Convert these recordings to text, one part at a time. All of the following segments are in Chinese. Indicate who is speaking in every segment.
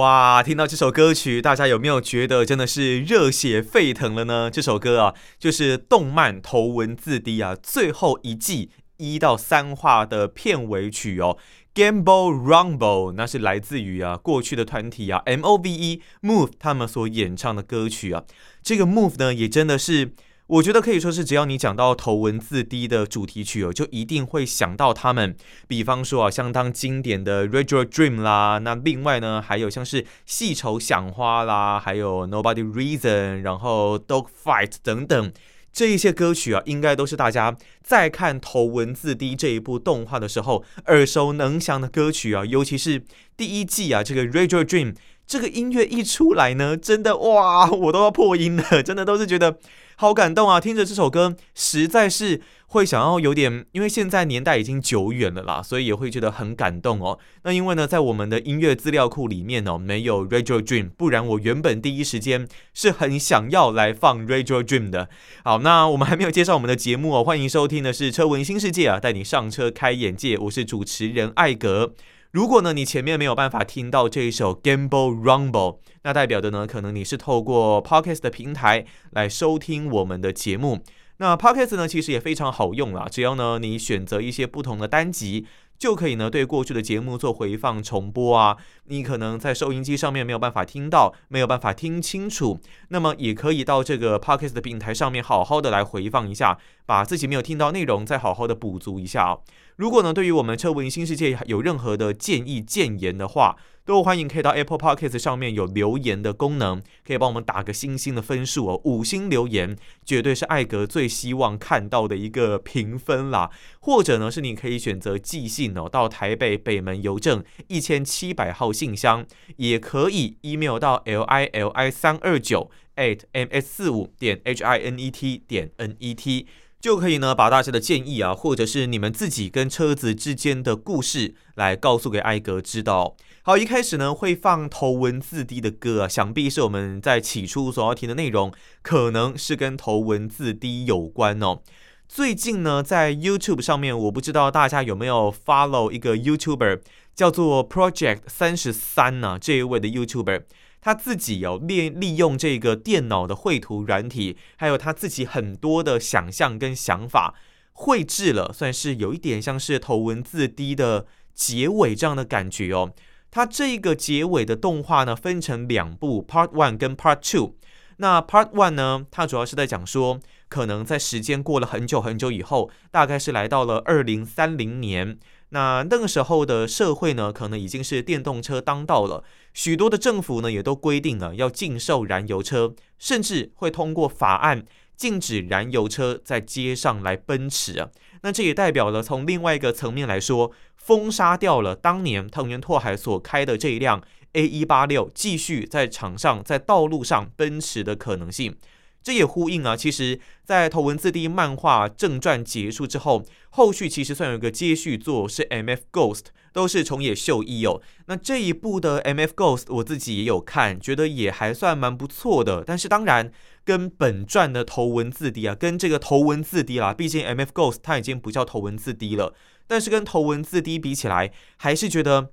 Speaker 1: 哇，听到这首歌曲，大家有没有觉得真的是热血沸腾了呢？这首歌啊，就是动漫《头文字 D》啊，最后一季一到三话的片尾曲哦。Gamble Rumble，那是来自于啊过去的团体啊 MOVE Move 他们所演唱的歌曲啊。这个 Move 呢，也真的是我觉得可以说是只要你讲到头文字 D 的主题曲哦，就一定会想到他们。比方说啊，相当经典的 Retro Dream 啦，那另外呢还有像是细愁想花啦，还有 Nobody Reason，然后 Dog Fight 等等。这一些歌曲啊，应该都是大家在看《头文字 D》这一部动画的时候耳熟能详的歌曲啊。尤其是第一季啊，这个《Retro Dream》这个音乐一出来呢，真的哇，我都要破音了，真的都是觉得。好感动啊！听着这首歌，实在是会想要有点，因为现在年代已经久远了啦，所以也会觉得很感动哦。那因为呢，在我们的音乐资料库里面哦，没有 Retro Dream，不然我原本第一时间是很想要来放 Retro Dream 的。好，那我们还没有介绍我们的节目哦，欢迎收听的是车文新世界啊，带你上车开眼界，我是主持人艾格。如果呢，你前面没有办法听到这一首 Gamble Rumble，那代表的呢，可能你是透过 Podcast 的平台来收听我们的节目。那 Podcast 呢，其实也非常好用啦，只要呢你选择一些不同的单集。就可以呢，对过去的节目做回放重播啊。你可能在收音机上面没有办法听到，没有办法听清楚，那么也可以到这个 Podcast 的平台上面好好的来回放一下，把自己没有听到内容再好好的补足一下。如果呢，对于我们车闻新世界有任何的建议建言的话，都欢迎可以到 Apple Podcast 上面有留言的功能，可以帮我们打个星星的分数哦，五星留言绝对是艾格最希望看到的一个评分啦。或者呢，是你可以选择寄信哦，到台北北门邮政一千七百号信箱，也可以 email 到 l i l i 三二九 at m s 四五点 h i n e t 点 n e t，就可以呢把大家的建议啊，或者是你们自己跟车子之间的故事来告诉给艾格知道。好，一开始呢会放头文字 D 的歌啊，想必是我们在起初所要听的内容，可能是跟头文字 D 有关哦。最近呢，在 YouTube 上面，我不知道大家有没有 follow 一个 YouTuber 叫做 Project 三十三呢？这一位的 YouTuber，他自己有利利用这个电脑的绘图软体，还有他自己很多的想象跟想法，绘制了，算是有一点像是头文字 D 的结尾这样的感觉哦。它这个结尾的动画呢，分成两部，Part One 跟 Part Two。那 Part One 呢，它主要是在讲说，可能在时间过了很久很久以后，大概是来到了二零三零年。那那个时候的社会呢，可能已经是电动车当道了，许多的政府呢也都规定了要禁售燃油车，甚至会通过法案禁止燃油车在街上来奔驰啊。那这也代表了从另外一个层面来说。封杀掉了当年藤原拓海所开的这一辆 A 一八六继续在场上在道路上奔驰的可能性，这也呼应啊。其实，在头文字 D 漫画正传结束之后，后续其实算有一个接续作是 MF Ghost，都是重野秀一哦。那这一部的 MF Ghost 我自己也有看，觉得也还算蛮不错的。但是当然，跟本传的头文字 D 啊，跟这个头文字 D 啦，毕竟 MF Ghost 它已经不叫头文字 D 了。但是跟头文字 D 比起来，还是觉得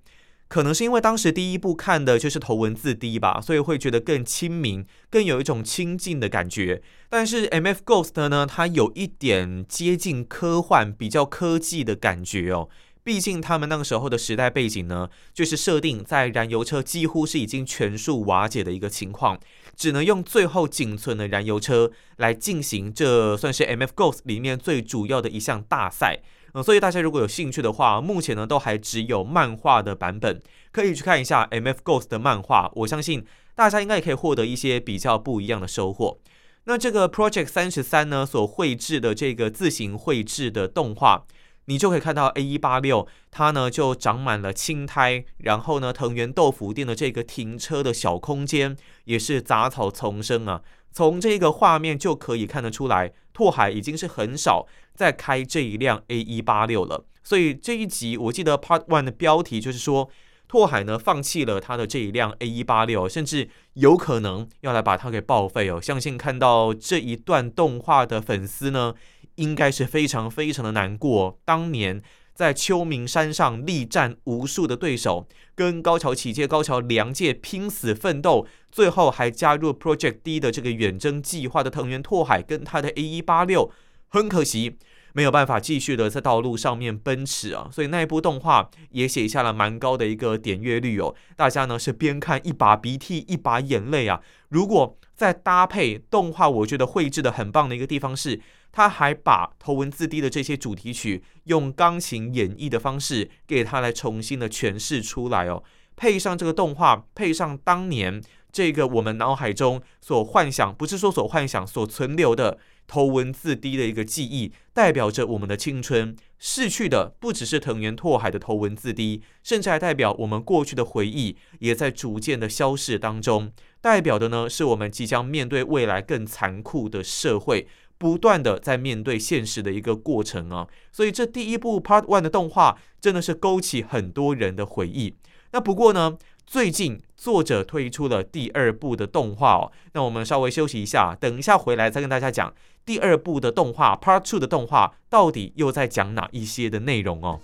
Speaker 1: 可能是因为当时第一部看的就是头文字 D 吧，所以会觉得更亲民，更有一种亲近的感觉。但是 MF Ghost 呢，它有一点接近科幻、比较科技的感觉哦。毕竟他们那个时候的时代背景呢，就是设定在燃油车几乎是已经全数瓦解的一个情况，只能用最后仅存的燃油车来进行，这算是 MF Ghost 里面最主要的一项大赛。嗯，所以大家如果有兴趣的话，目前呢都还只有漫画的版本，可以去看一下 MF Ghost 的漫画。我相信大家应该也可以获得一些比较不一样的收获。那这个 Project 三十三呢所绘制的这个自行绘制的动画，你就可以看到 A186，它呢就长满了青苔，然后呢，藤原豆腐店的这个停车的小空间也是杂草丛生啊。从这个画面就可以看得出来，拓海已经是很少在开这一辆 A186 了。所以这一集我记得 Part One 的标题就是说。拓海呢，放弃了他的这一辆 A186，甚至有可能要来把它给报废哦。相信看到这一段动画的粉丝呢，应该是非常非常的难过。当年在秋名山上力战无数的对手，跟高桥启介、高桥良介拼死奋斗，最后还加入 Project D 的这个远征计划的藤原拓海，跟他的 A186，很可惜。没有办法继续的在道路上面奔驰啊，所以那一部动画也写下了蛮高的一个点阅率哦。大家呢是边看一把鼻涕一把眼泪啊。如果再搭配动画，我觉得绘制的很棒的一个地方是，他还把头文字 D 的这些主题曲用钢琴演绎的方式给他来重新的诠释出来哦。配上这个动画，配上当年这个我们脑海中所幻想，不是说所幻想所存留的。头文字 D 的一个记忆，代表着我们的青春。逝去的不只是藤原拓海的头文字 D，甚至还代表我们过去的回忆，也在逐渐的消逝当中。代表的呢，是我们即将面对未来更残酷的社会，不断的在面对现实的一个过程啊。所以这第一部 Part One 的动画，真的是勾起很多人的回忆。那不过呢，最近作者推出了第二部的动画哦。那我们稍微休息一下，等一下回来再跟大家讲。第二部的动画 Part Two 的动画到底又在讲哪一些的内容哦？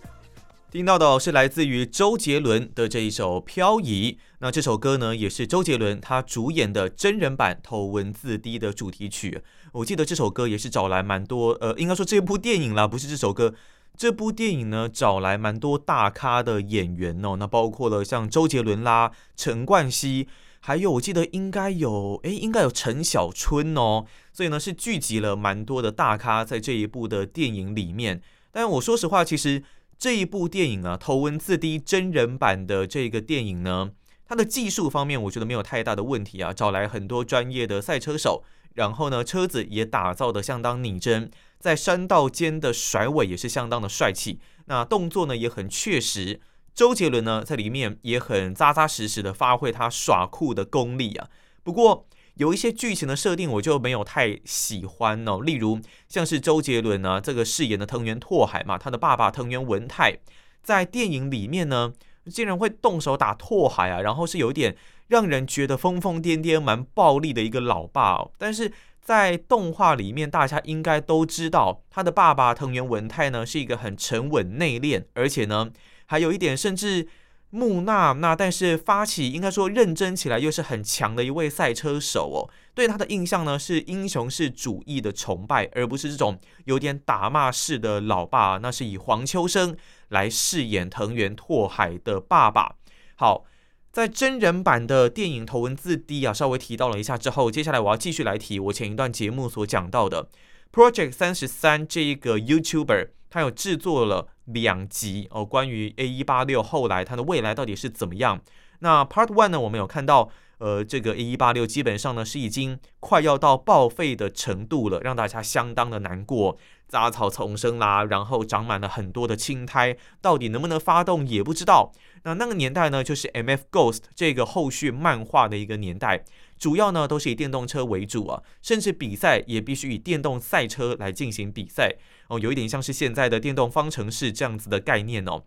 Speaker 1: 听到的是来自于周杰伦的这一首《漂移》。那这首歌呢，也是周杰伦他主演的真人版《头文字 D》的主题曲。我记得这首歌也是找来蛮多，呃，应该说这部电影啦，不是这首歌。这部电影呢，找来蛮多大咖的演员哦，那包括了像周杰伦啦、陈冠希。还有，我记得应该有，诶，应该有陈小春哦，所以呢是聚集了蛮多的大咖在这一部的电影里面。但我说实话，其实这一部电影啊，头文字 D 真人版的这个电影呢，它的技术方面我觉得没有太大的问题啊，找来很多专业的赛车手，然后呢车子也打造得相当拟真，在山道间的甩尾也是相当的帅气，那动作呢也很确实。周杰伦呢，在里面也很扎扎实实的发挥他耍酷的功力啊。不过有一些剧情的设定，我就没有太喜欢哦。例如，像是周杰伦呢，这个饰演的藤原拓海嘛，他的爸爸藤原文太，在电影里面呢，竟然会动手打拓海啊，然后是有一点让人觉得疯疯癫癫、蛮暴力的一个老爸哦。但是在动画里面，大家应该都知道，他的爸爸藤原文太呢，是一个很沉稳内敛，而且呢。还有一点，甚至木讷，那但是发起应该说认真起来又是很强的一位赛车手哦。对他的印象呢是英雄式主义的崇拜，而不是这种有点打骂式的老爸。那是以黄秋生来饰演藤原拓海的爸爸。好，在真人版的电影头文字 D 啊，稍微提到了一下之后，接下来我要继续来提我前一段节目所讲到的 Project 三十三这一个 YouTuber。他有制作了两集哦，关于 A186 后来它的未来到底是怎么样？那 Part One 呢，我们有看到，呃，这个 A186 基本上呢是已经快要到报废的程度了，让大家相当的难过，杂草丛生啦，然后长满了很多的青苔，到底能不能发动也不知道。那那个年代呢，就是 MF Ghost 这个后续漫画的一个年代。主要呢都是以电动车为主啊，甚至比赛也必须以电动赛车来进行比赛哦，有一点像是现在的电动方程式这样子的概念哦。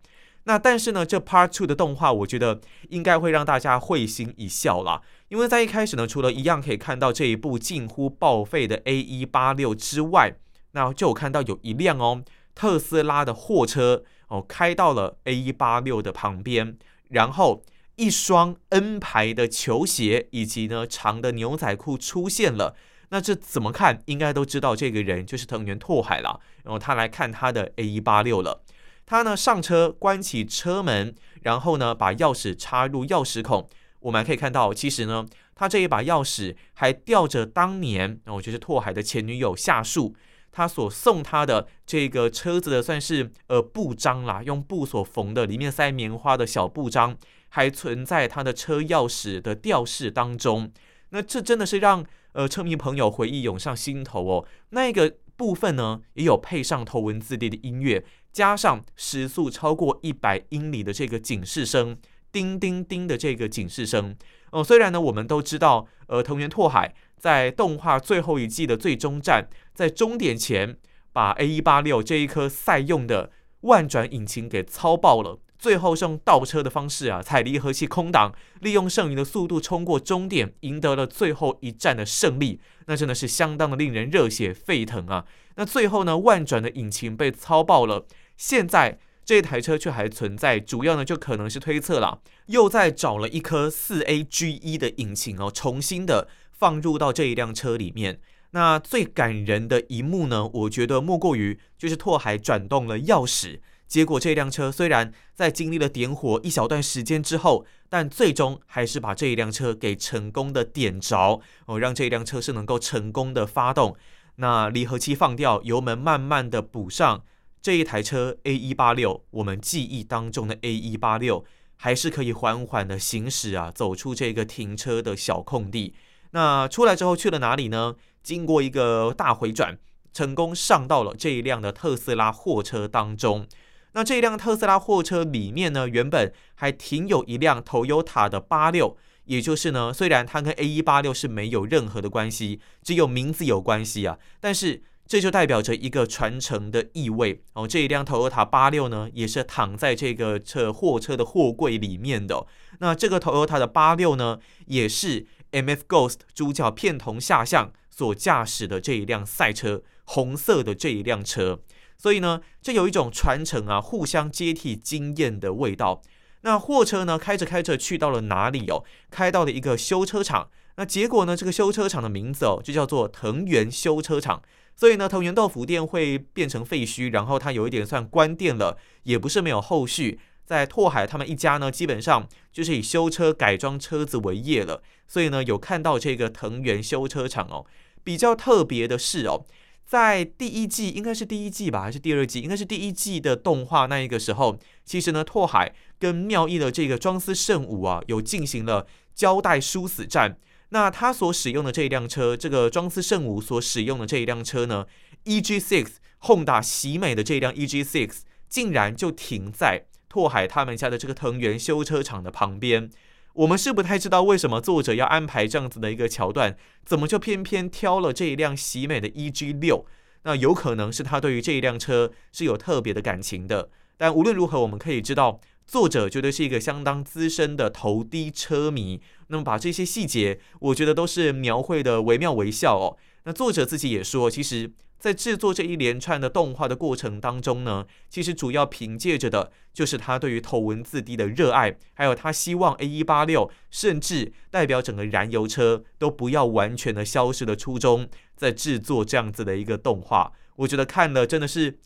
Speaker 1: 那但是呢，这 Part Two 的动画，我觉得应该会让大家会心一笑啦，因为在一开始呢，除了一样可以看到这一部近乎报废的 A186 之外，那就有看到有一辆哦特斯拉的货车哦开到了 A186 的旁边，然后。一双 N 牌的球鞋以及呢长的牛仔裤出现了，那这怎么看应该都知道这个人就是藤原拓海了。然后他来看他的 A186 了，他呢上车关起车门，然后呢把钥匙插入钥匙孔。我们可以看到，其实呢他这一把钥匙还吊着当年哦就是拓海的前女友夏树他所送他的这个车子的算是呃布章啦，用布所缝的，里面塞棉花的小布章。还存在他的车钥匙的吊饰当中，那这真的是让呃车迷朋友回忆涌上心头哦。那个部分呢，也有配上头文字 D 的音乐，加上时速超过一百英里的这个警示声，叮叮叮的这个警示声。哦，虽然呢，我们都知道，呃，藤原拓海在动画最后一季的最终战，在终点前把 A186 这一颗赛用的万转引擎给操爆了。最后是用倒车的方式啊，踩离合器空挡，利用剩余的速度冲过终点，赢得了最后一战的胜利。那真的是相当的令人热血沸腾啊！那最后呢，万转的引擎被操爆了，现在这台车却还存在，主要呢就可能是推测了，又在找了一颗四 AGE 的引擎哦，重新的放入到这一辆车里面。那最感人的一幕呢，我觉得莫过于就是拓海转动了钥匙。结果这辆车虽然在经历了点火一小段时间之后，但最终还是把这一辆车给成功的点着哦，让这一辆车是能够成功的发动。那离合器放掉，油门慢慢的补上，这一台车 A186，我们记忆当中的 A186，还是可以缓缓的行驶啊，走出这个停车的小空地。那出来之后去了哪里呢？经过一个大回转，成功上到了这一辆的特斯拉货车当中。那这一辆特斯拉货车里面呢，原本还停有一辆 Toyota 的八六，也就是呢，虽然它跟 A 一八六是没有任何的关系，只有名字有关系啊，但是这就代表着一个传承的意味哦。这一辆 Toyota 八六呢，也是躺在这个车货车的货柜里面的。那这个 Toyota 的八六呢，也是 MF Ghost 主角片桐下向所驾驶的这一辆赛车，红色的这一辆车。所以呢，这有一种传承啊，互相接替经验的味道。那货车呢，开着开着去到了哪里哦？开到了一个修车厂。那结果呢，这个修车厂的名字哦，就叫做藤原修车厂。所以呢，藤原豆腐店会变成废墟，然后它有一点算关店了，也不是没有后续。在拓海他们一家呢，基本上就是以修车改装车子为业了。所以呢，有看到这个藤原修车厂哦。比较特别的是哦。在第一季，应该是第一季吧，还是第二季？应该是第一季的动画那一个时候，其实呢，拓海跟妙义的这个庄司圣武啊，有进行了胶带殊死战。那他所使用的这一辆车，这个庄司圣武所使用的这一辆车呢，EG6 Honda 喜美的这一辆 EG6，竟然就停在拓海他们家的这个藤原修车厂的旁边。我们是不太知道为什么作者要安排这样子的一个桥段，怎么就偏偏挑了这一辆喜美的 EG6？那有可能是他对于这一辆车是有特别的感情的。但无论如何，我们可以知道，作者绝对是一个相当资深的头低车迷。那么把这些细节，我觉得都是描绘的惟妙惟肖哦。那作者自己也说，其实。在制作这一连串的动画的过程当中呢，其实主要凭借着的就是他对于头文字 D 的热爱，还有他希望 A186 甚至代表整个燃油车都不要完全的消失的初衷，在制作这样子的一个动画，我觉得看了真的是。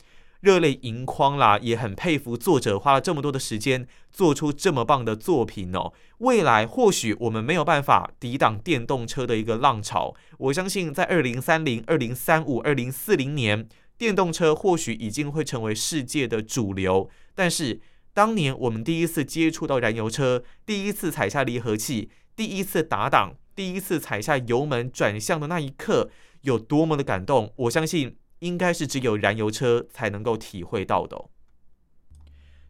Speaker 1: 热泪盈眶啦，也很佩服作者花了这么多的时间做出这么棒的作品哦。未来或许我们没有办法抵挡电动车的一个浪潮，我相信在二零三零、二零三五、二零四零年，电动车或许已经会成为世界的主流。但是当年我们第一次接触到燃油车，第一次踩下离合器，第一次打档，第一次踩下油门转向的那一刻，有多么的感动，我相信。应该是只有燃油车才能够体会到的。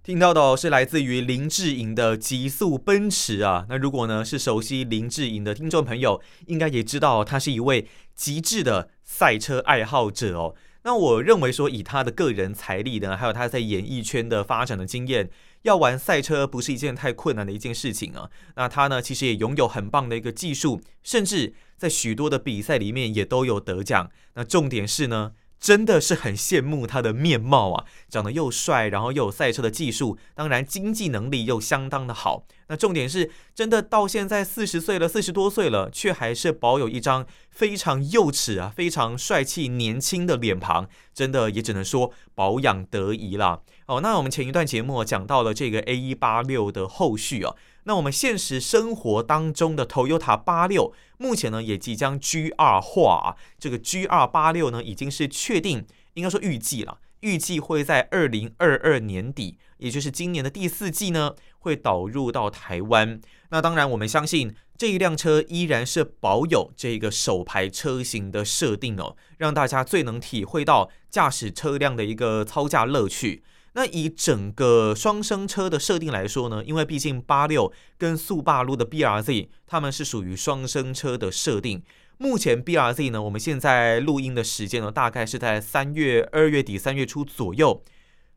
Speaker 1: 听到的是来自于林志颖的《极速奔驰》啊。那如果呢是熟悉林志颖的听众朋友，应该也知道他是一位极致的赛车爱好者哦。那我认为说，以他的个人财力呢，还有他在演艺圈的发展的经验，要玩赛车不是一件太困难的一件事情啊。那他呢，其实也拥有很棒的一个技术，甚至在许多的比赛里面也都有得奖。那重点是呢。真的是很羡慕他的面貌啊，长得又帅，然后又有赛车的技术，当然经济能力又相当的好。那重点是，真的到现在四十岁了，四十多岁了，却还是保有一张非常幼齿啊、非常帅气、年轻的脸庞，真的也只能说保养得宜了。哦，那我们前一段节目讲到了这个 A 一八六的后续啊。那我们现实生活当中的 Toyota 八六，目前呢也即将 GR 化啊。这个 GR 八六呢已经是确定，应该说预计了，预计会在二零二二年底，也就是今年的第四季呢，会导入到台湾。那当然，我们相信这一辆车依然是保有这个手排车型的设定哦，让大家最能体会到驾驶车辆的一个操驾乐趣。那以整个双生车的设定来说呢，因为毕竟八六跟速霸路的 BRZ，他们是属于双生车的设定。目前 BRZ 呢，我们现在录音的时间呢，大概是在三月二月底三月初左右。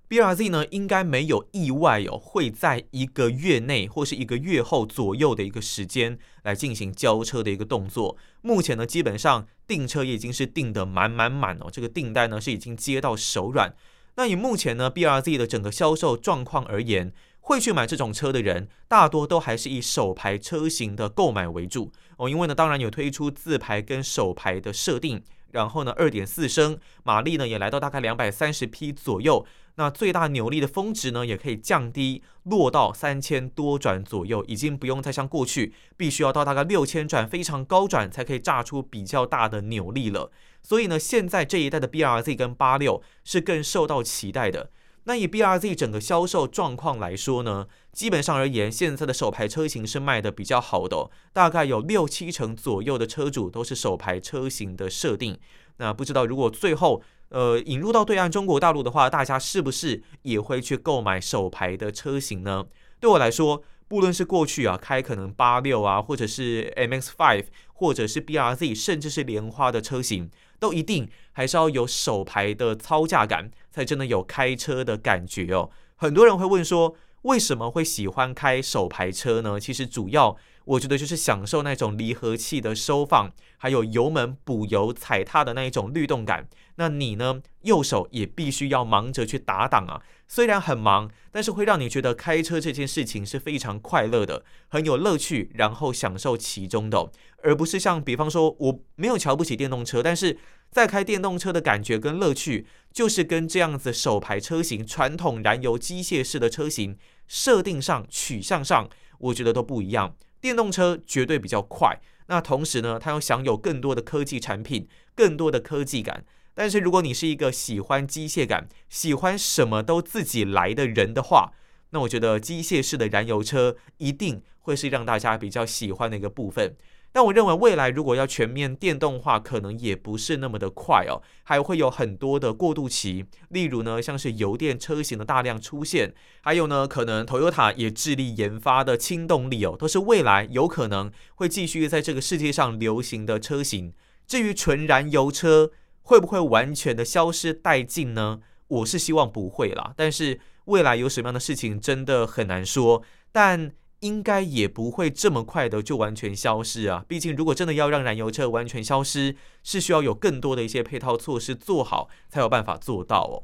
Speaker 1: BRZ 呢，应该没有意外哦，会在一个月内或是一个月后左右的一个时间来进行交车的一个动作。目前呢，基本上订车已经是订得满满满哦，这个订单呢是已经接到手软。那以目前呢 BRZ 的整个销售状况而言，会去买这种车的人，大多都还是以首排车型的购买为主哦。因为呢，当然有推出自排跟手排的设定，然后呢，二点四升马力呢也来到大概两百三十匹左右。那最大扭力的峰值呢，也可以降低，落到三千多转左右，已经不用再像过去必须要到大概六千转非常高转才可以炸出比较大的扭力了。所以呢，现在这一代的 BRZ 跟八六是更受到期待的。那以 BRZ 整个销售状况来说呢，基本上而言，现在的首排车型是卖的比较好的，大概有六七成左右的车主都是首排车型的设定。那不知道如果最后，呃，引入到对岸中国大陆的话，大家是不是也会去购买首排的车型呢？对我来说，不论是过去啊开可能八六啊，或者是 M X Five，或者是 BRZ，甚至是莲花的车型，都一定还是要有手排的操驾感，才真的有开车的感觉哦。很多人会问说，为什么会喜欢开手排车呢？其实主要。我觉得就是享受那种离合器的收放，还有油门补油踩踏的那一种律动感。那你呢，右手也必须要忙着去打档啊。虽然很忙，但是会让你觉得开车这件事情是非常快乐的，很有乐趣，然后享受其中的，而不是像比方说，我没有瞧不起电动车，但是在开电动车的感觉跟乐趣，就是跟这样子手排车型、传统燃油机械式的车型设定上、取向上，我觉得都不一样。电动车绝对比较快，那同时呢，它又享有更多的科技产品，更多的科技感。但是如果你是一个喜欢机械感、喜欢什么都自己来的人的话，那我觉得机械式的燃油车一定会是让大家比较喜欢的一个部分。但我认为未来如果要全面电动化，可能也不是那么的快哦，还会有很多的过渡期。例如呢，像是油电车型的大量出现，还有呢，可能 Toyota 也致力研发的氢动力哦，都是未来有可能会继续在这个世界上流行的车型。至于纯燃油车会不会完全的消失殆尽呢？我是希望不会啦，但是未来有什么样的事情真的很难说。但应该也不会这么快的就完全消失啊！毕竟，如果真的要让燃油车完全消失，是需要有更多的一些配套措施做好，才有办法做到哦。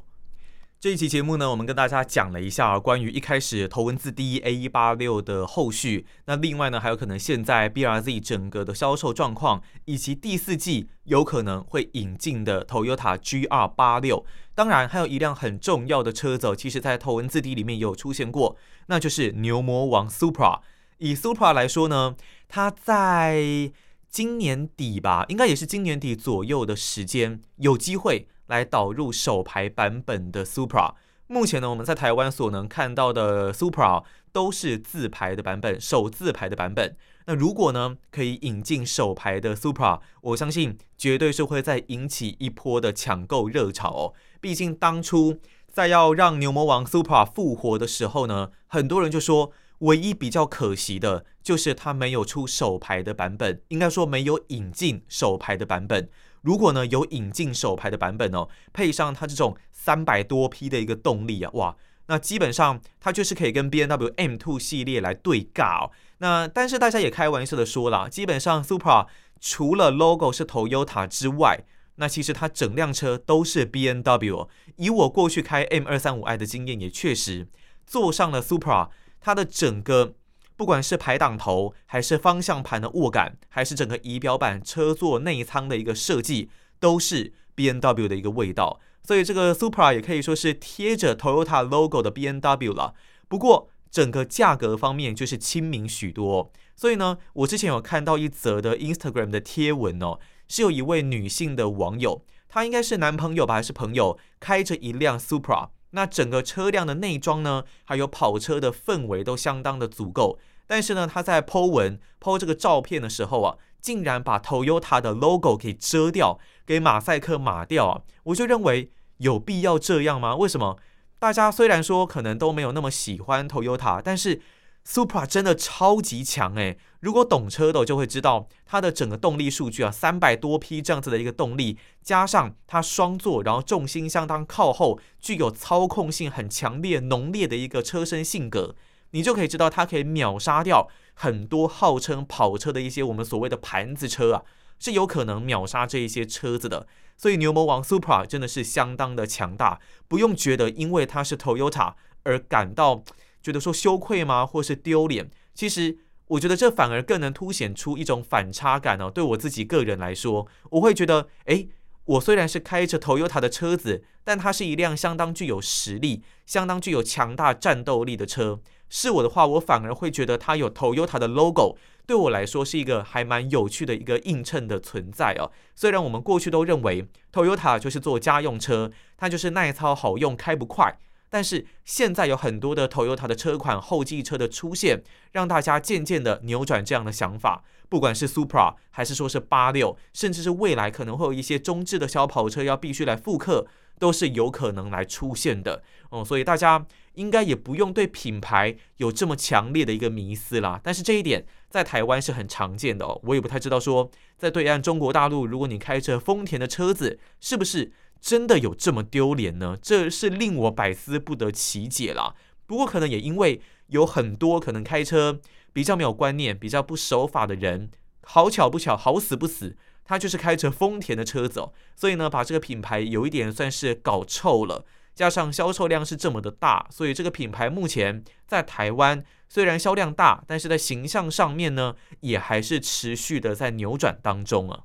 Speaker 1: 这一期节目呢，我们跟大家讲了一下关于一开始头文字 D A 一八六的后续。那另外呢，还有可能现在 B R Z 整个的销售状况，以及第四季有可能会引进的 Toyota G R 八六。当然，还有一辆很重要的车子，其实在头文字 D 里面也有出现过，那就是牛魔王 Supra。以 Supra 来说呢，它在今年底吧，应该也是今年底左右的时间，有机会。来导入手排版本的 Supra，目前呢，我们在台湾所能看到的 Supra 都是自排的版本，首自排的版本。那如果呢，可以引进手排的 Supra，我相信绝对是会再引起一波的抢购热潮哦。毕竟当初在要让牛魔王 Supra 复活的时候呢，很多人就说，唯一比较可惜的就是它没有出手排的版本，应该说没有引进手排的版本。如果呢，有引进手排的版本哦，配上它这种三百多匹的一个动力啊，哇，那基本上它就是可以跟 B N W M Two 系列来对尬哦。那但是大家也开玩笑的说了，基本上 Supra 除了 logo 是 Toyota 之外，那其实它整辆车都是 B N W。以我过去开 M235i 的经验，也确实坐上了 Supra，它的整个。不管是排挡头，还是方向盘的握感，还是整个仪表板、车座内舱的一个设计，都是 B N W 的一个味道。所以这个 Supra 也可以说是贴着 Toyota logo 的 B N W 了。不过整个价格方面就是亲民许多。所以呢，我之前有看到一则的 Instagram 的贴文哦，是有一位女性的网友，她应该是男朋友吧，还是朋友，开着一辆 Supra。那整个车辆的内装呢，还有跑车的氛围都相当的足够，但是呢，他在 po 文 po 这个照片的时候啊，竟然把 Toyota 的 logo 给遮掉，给马赛克码掉啊！我就认为有必要这样吗？为什么大家虽然说可能都没有那么喜欢 Toyota，但是 Supra 真的超级强诶。如果懂车的就会知道，它的整个动力数据啊，三百多匹这样子的一个动力，加上它双座，然后重心相当靠后，具有操控性很强烈、浓烈的一个车身性格，你就可以知道它可以秒杀掉很多号称跑车的一些我们所谓的盘子车啊，是有可能秒杀这一些车子的。所以牛魔王 Supra 真的是相当的强大，不用觉得因为它是 Toyota 而感到觉得说羞愧吗，或是丢脸？其实。我觉得这反而更能凸显出一种反差感哦。对我自己个人来说，我会觉得，诶，我虽然是开着 Toyota 的车子，但它是一辆相当具有实力、相当具有强大战斗力的车。是我的话，我反而会觉得它有 Toyota 的 logo，对我来说是一个还蛮有趣的一个映衬的存在哦。虽然我们过去都认为 Toyota 就是做家用车，它就是耐操好用，开不快。但是现在有很多的 Toyota 的车款后继车的出现，让大家渐渐的扭转这样的想法。不管是 Supra 还是说是八六，甚至是未来可能会有一些中置的小跑车要必须来复刻，都是有可能来出现的。哦，所以大家应该也不用对品牌有这么强烈的一个迷思啦。但是这一点在台湾是很常见的哦。我也不太知道说在对岸中国大陆，如果你开着丰田的车子，是不是？真的有这么丢脸呢？这是令我百思不得其解啦。不过可能也因为有很多可能开车比较没有观念、比较不守法的人，好巧不巧，好死不死，他就是开着丰田的车子哦，所以呢，把这个品牌有一点算是搞臭了。加上销售量是这么的大，所以这个品牌目前在台湾虽然销量大，但是在形象上面呢，也还是持续的在扭转当中啊。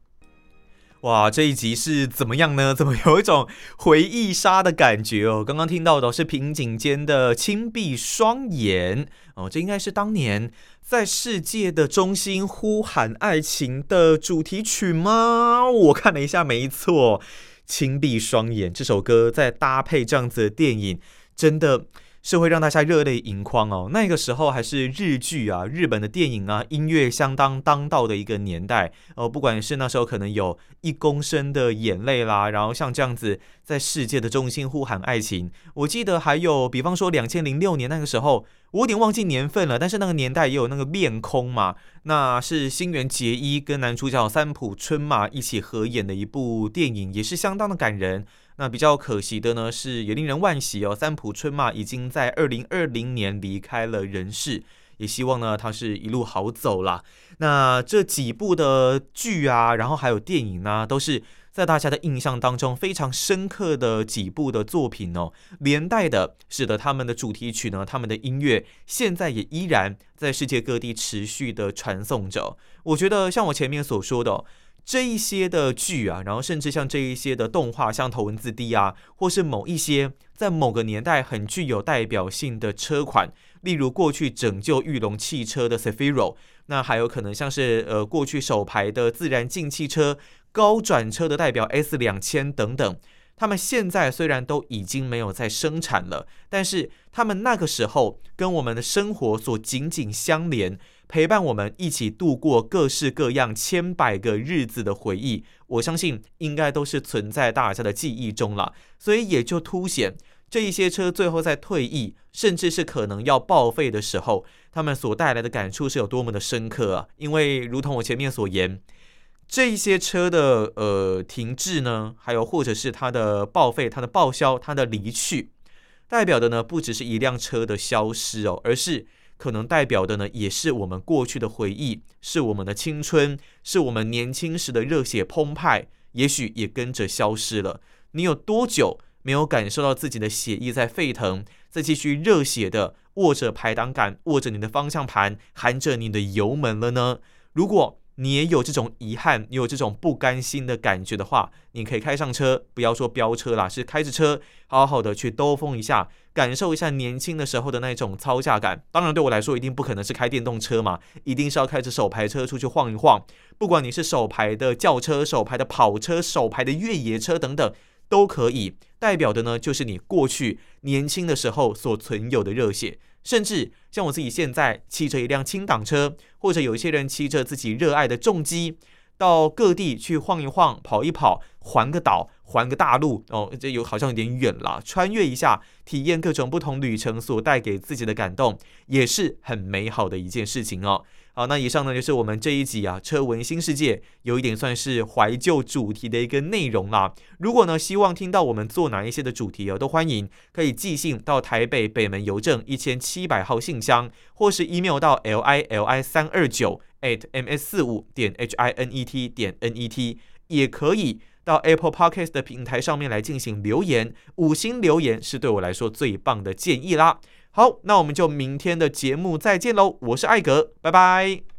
Speaker 1: 哇，这一集是怎么样呢？怎么有一种回忆杀的感觉哦？刚刚听到的是平井间的《轻闭双眼》哦，这应该是当年在世界的中心呼喊爱情的主题曲吗？我看了一下，没错，《轻闭双眼》这首歌再搭配这样子的电影，真的。是会让大家热泪盈眶哦。那个时候还是日剧啊、日本的电影啊，音乐相当当道的一个年代哦。不管是那时候可能有一公升的眼泪啦，然后像这样子在世界的中心呼喊爱情。我记得还有，比方说两千零六年那个时候，我有点忘记年份了，但是那个年代也有那个恋空嘛，那是新垣结衣跟男主角三浦春马一起合演的一部电影，也是相当的感人。那比较可惜的呢，是也令人惋惜哦。三浦春马已经在二零二零年离开了人世，也希望呢他是一路好走啦。那这几部的剧啊，然后还有电影呢、啊，都是在大家的印象当中非常深刻的几部的作品哦。连带的使得他们的主题曲呢，他们的音乐现在也依然在世界各地持续的传颂着。我觉得像我前面所说的。这一些的剧啊，然后甚至像这一些的动画，像头文字 D 啊，或是某一些在某个年代很具有代表性的车款，例如过去拯救玉龙汽车的 Cefiro，那还有可能像是呃过去首排的自然进气车、高转车的代表 S 两千等等，他们现在虽然都已经没有在生产了，但是他们那个时候跟我们的生活所紧紧相连。陪伴我们一起度过各式各样千百个日子的回忆，我相信应该都是存在大家的记忆中了。所以也就凸显这一些车最后在退役，甚至是可能要报废的时候，他们所带来的感触是有多么的深刻啊！因为如同我前面所言，这一些车的呃停滞呢，还有或者是它的报废、它的报销、它的离去，代表的呢不只是一辆车的消失哦，而是。可能代表的呢，也是我们过去的回忆，是我们的青春，是我们年轻时的热血澎湃，也许也跟着消失了。你有多久没有感受到自己的血液在沸腾，在继续热血的握着排挡杆，握着你的方向盘，含着你的油门了呢？如果你也有这种遗憾，你有这种不甘心的感觉的话，你可以开上车，不要说飙车啦，是开着车，好好的去兜风一下，感受一下年轻的时候的那种操驾感。当然，对我来说，一定不可能是开电动车嘛，一定是要开着手牌车出去晃一晃。不管你是手牌的轿车、手牌的跑车、手牌的越野车等等，都可以。代表的呢，就是你过去年轻的时候所存有的热血。甚至像我自己现在骑着一辆轻档车，或者有一些人骑着自己热爱的重机，到各地去晃一晃、跑一跑、环个岛、环个大陆哦，这有好像有点远了，穿越一下，体验各种不同旅程所带给自己的感动，也是很美好的一件事情哦。好，那以上呢就是我们这一集啊，车闻新世界有一点算是怀旧主题的一个内容啦。如果呢希望听到我们做哪一些的主题哦，都欢迎可以寄信到台北北门邮政一千七百号信箱，或是 email 到 l i l i 三二九 at m s 四五点 h i n e t 点 n e t，也可以到 Apple Podcast 的平台上面来进行留言，五星留言是对我来说最棒的建议啦。好，那我们就明天的节目再见喽！我是艾格，拜拜。